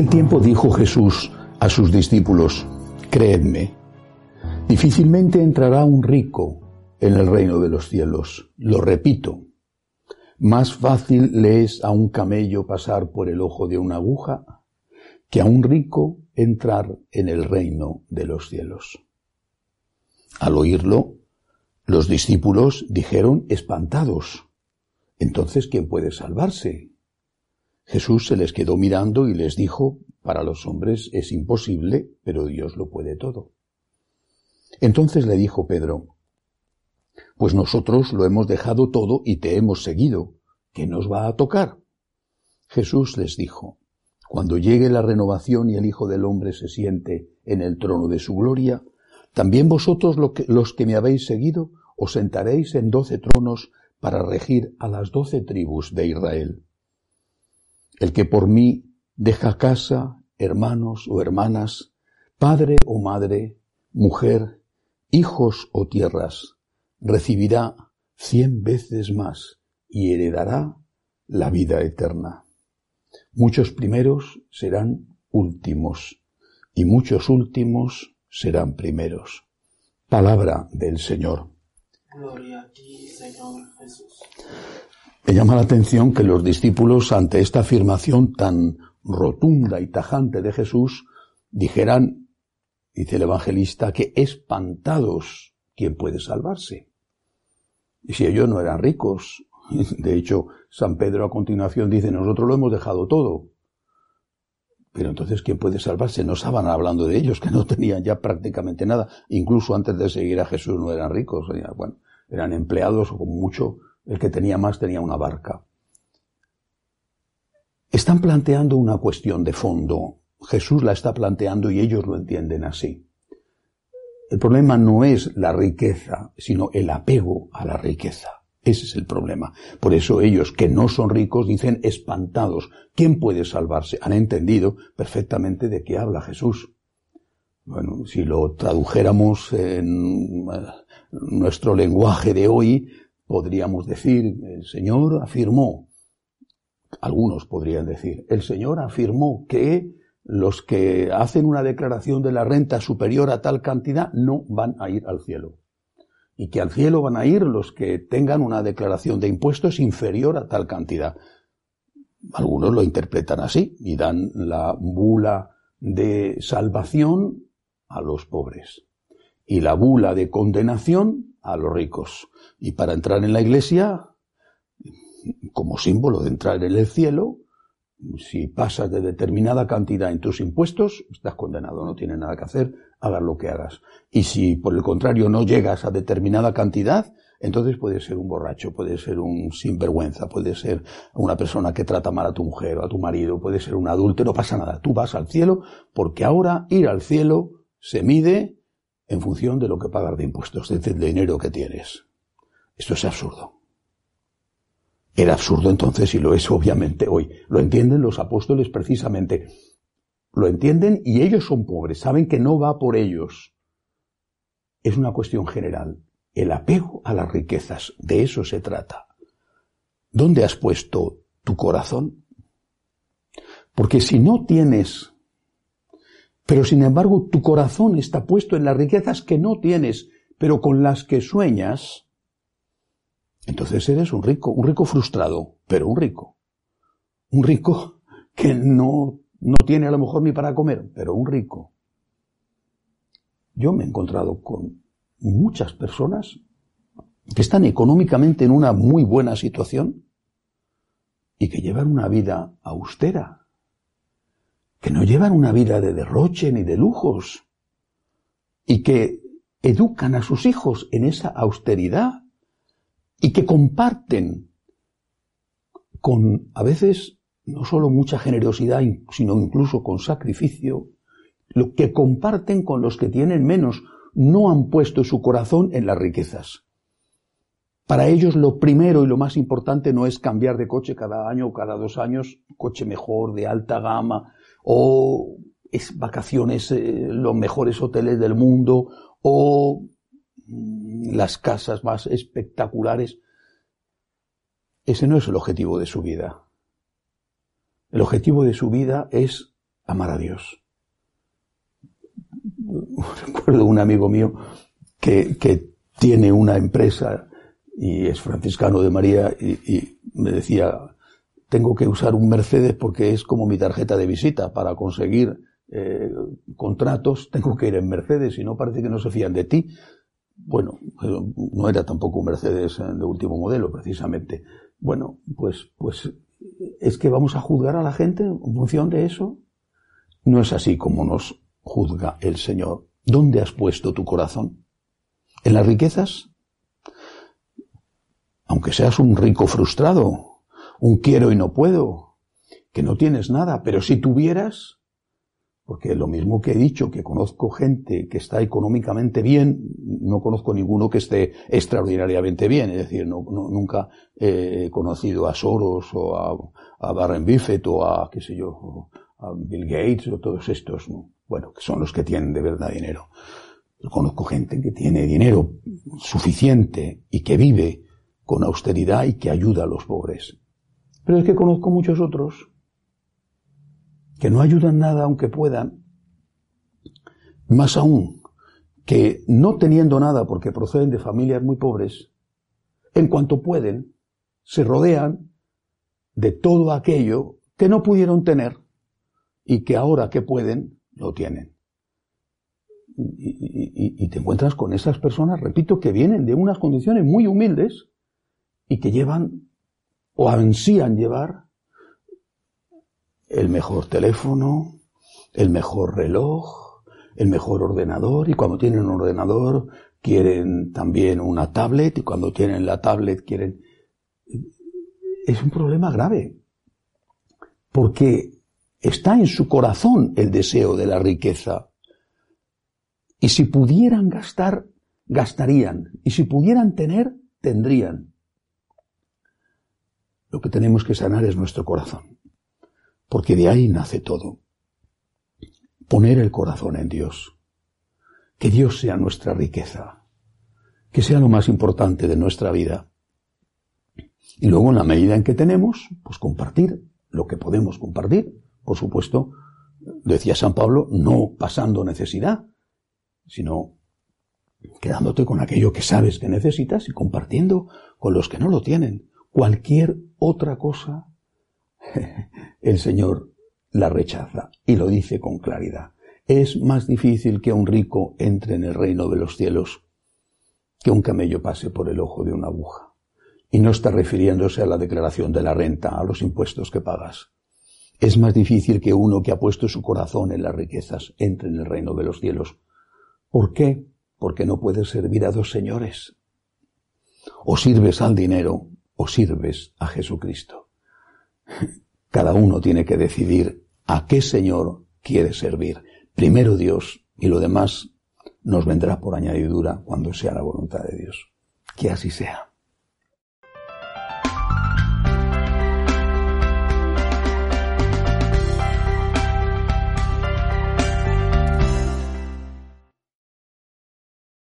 aquel tiempo dijo Jesús a sus discípulos, Creedme, difícilmente entrará un rico en el reino de los cielos. Lo repito, más fácil le es a un camello pasar por el ojo de una aguja que a un rico entrar en el reino de los cielos. Al oírlo, los discípulos dijeron espantados, entonces ¿quién puede salvarse? Jesús se les quedó mirando y les dijo, para los hombres es imposible, pero Dios lo puede todo. Entonces le dijo Pedro, pues nosotros lo hemos dejado todo y te hemos seguido. ¿Qué nos va a tocar? Jesús les dijo, cuando llegue la renovación y el Hijo del Hombre se siente en el trono de su gloria, también vosotros los que me habéis seguido os sentaréis en doce tronos para regir a las doce tribus de Israel. El que por mí deja casa, hermanos o hermanas, padre o madre, mujer, hijos o tierras, recibirá cien veces más y heredará la vida eterna. Muchos primeros serán últimos y muchos últimos serán primeros. Palabra del Señor. Gloria a ti, Señor Jesús. Me llama la atención que los discípulos, ante esta afirmación tan rotunda y tajante de Jesús, dijeran, dice el evangelista, que espantados, ¿quién puede salvarse? Y si ellos no eran ricos, de hecho, San Pedro a continuación dice, nosotros lo hemos dejado todo. Pero entonces, ¿quién puede salvarse? No estaban hablando de ellos, que no tenían ya prácticamente nada. Incluso antes de seguir a Jesús no eran ricos. Bueno, eran empleados o como mucho, el que tenía más tenía una barca. Están planteando una cuestión de fondo. Jesús la está planteando y ellos lo entienden así. El problema no es la riqueza, sino el apego a la riqueza. Ese es el problema. Por eso ellos que no son ricos dicen espantados. ¿Quién puede salvarse? Han entendido perfectamente de qué habla Jesús. Bueno, si lo tradujéramos en eh, nuestro lenguaje de hoy, podríamos decir, el Señor afirmó, algunos podrían decir, el Señor afirmó que los que hacen una declaración de la renta superior a tal cantidad no van a ir al cielo. Y que al cielo van a ir los que tengan una declaración de impuestos inferior a tal cantidad. Algunos lo interpretan así y dan la bula de salvación a los pobres y la bula de condenación a los ricos. Y para entrar en la iglesia, como símbolo de entrar en el cielo, si pasas de determinada cantidad en tus impuestos, estás condenado, no tienes nada que hacer, hagas lo que hagas. Y si por el contrario no llegas a determinada cantidad, entonces puedes ser un borracho, puedes ser un sinvergüenza, puedes ser una persona que trata mal a tu mujer o a tu marido, puedes ser un adulto, no pasa nada. Tú vas al cielo porque ahora ir al cielo se mide en función de lo que pagas de impuestos, del dinero que tienes. Esto es absurdo. Era absurdo entonces y lo es obviamente hoy. Lo entienden los apóstoles precisamente. Lo entienden y ellos son pobres, saben que no va por ellos. Es una cuestión general. El apego a las riquezas, de eso se trata. ¿Dónde has puesto tu corazón? Porque si no tienes, pero sin embargo tu corazón está puesto en las riquezas que no tienes, pero con las que sueñas, entonces eres un rico, un rico frustrado, pero un rico. Un rico que no, no tiene a lo mejor ni para comer, pero un rico. Yo me he encontrado con muchas personas que están económicamente en una muy buena situación y que llevan una vida austera, que no llevan una vida de derroche ni de lujos y que educan a sus hijos en esa austeridad y que comparten con a veces no solo mucha generosidad, sino incluso con sacrificio, lo que comparten con los que tienen menos, no han puesto su corazón en las riquezas. Para ellos lo primero y lo más importante no es cambiar de coche cada año o cada dos años, coche mejor, de alta gama, o es vacaciones, eh, los mejores hoteles del mundo, o Mm, las casas más espectaculares. Ese no es el objetivo de su vida. El objetivo de su vida es amar a Dios. Recuerdo un amigo mío que, que tiene una empresa y es franciscano de María y, y, me decía, tengo que usar un Mercedes porque es como mi tarjeta de visita para conseguir eh, contratos, tengo que ir en Mercedes y no parece que no se fían de ti. Bueno, no era tampoco un Mercedes eh, de último modelo, precisamente. Bueno, pues, pues, es que vamos a juzgar a la gente en función de eso. No es así como nos juzga el Señor. ¿Dónde has puesto tu corazón? ¿En las riquezas? Aunque seas un rico frustrado, un quiero y no puedo, que no tienes nada, pero si tuvieras, porque lo mismo que he dicho, que conozco gente que está económicamente bien, no conozco ninguno que esté extraordinariamente bien. Es decir, no, nunca he conocido a Soros o a, a Warren Buffett o a, qué sé yo, a Bill Gates o todos estos, bueno, que son los que tienen de verdad dinero. conozco gente que tiene dinero suficiente y que vive con austeridad y que ayuda a los pobres. Pero es que conozco muchos otros que no ayudan nada aunque puedan, más aún, que no teniendo nada porque proceden de familias muy pobres, en cuanto pueden, se rodean de todo aquello que no pudieron tener y que ahora que pueden, lo tienen. Y, y, te encuentras con esas personas, repito, que vienen de unas condiciones muy humildes y que llevan o ansían llevar el mejor teléfono, el mejor reloj, el mejor ordenador y cuando tienen un ordenador quieren también una tablet y cuando tienen la tablet quieren... Es un problema grave porque está en su corazón el deseo de la riqueza y si pudieran gastar, gastarían y si pudieran tener, tendrían. Lo que tenemos que sanar es nuestro corazón porque de ahí nace todo. Poner el corazón en Dios. Que Dios sea nuestra riqueza. Que sea lo más importante de nuestra vida. Y luego, en la medida en que tenemos, pues compartir lo que podemos compartir. Por supuesto, decía San Pablo, no pasando necesidad, sino quedándote con aquello que sabes que necesitas y compartiendo con los que no lo tienen. Cualquier otra cosa el Señor la rechaza y lo dice con claridad. Es más difícil que un rico entre en el reino de los cielos que un camello pase por el ojo de una aguja. Y no está refiriéndose a la declaración de la renta, a los impuestos que pagas. Es más difícil que uno que ha puesto su corazón en las riquezas entre en el reino de los cielos. ¿Por qué? Porque no puedes servir a dos señores. O sirves al dinero o sirves a Jesucristo. Cada uno tiene que decidir a qué Señor quiere servir. Primero Dios y lo demás nos vendrá por añadidura cuando sea la voluntad de Dios. Que así sea.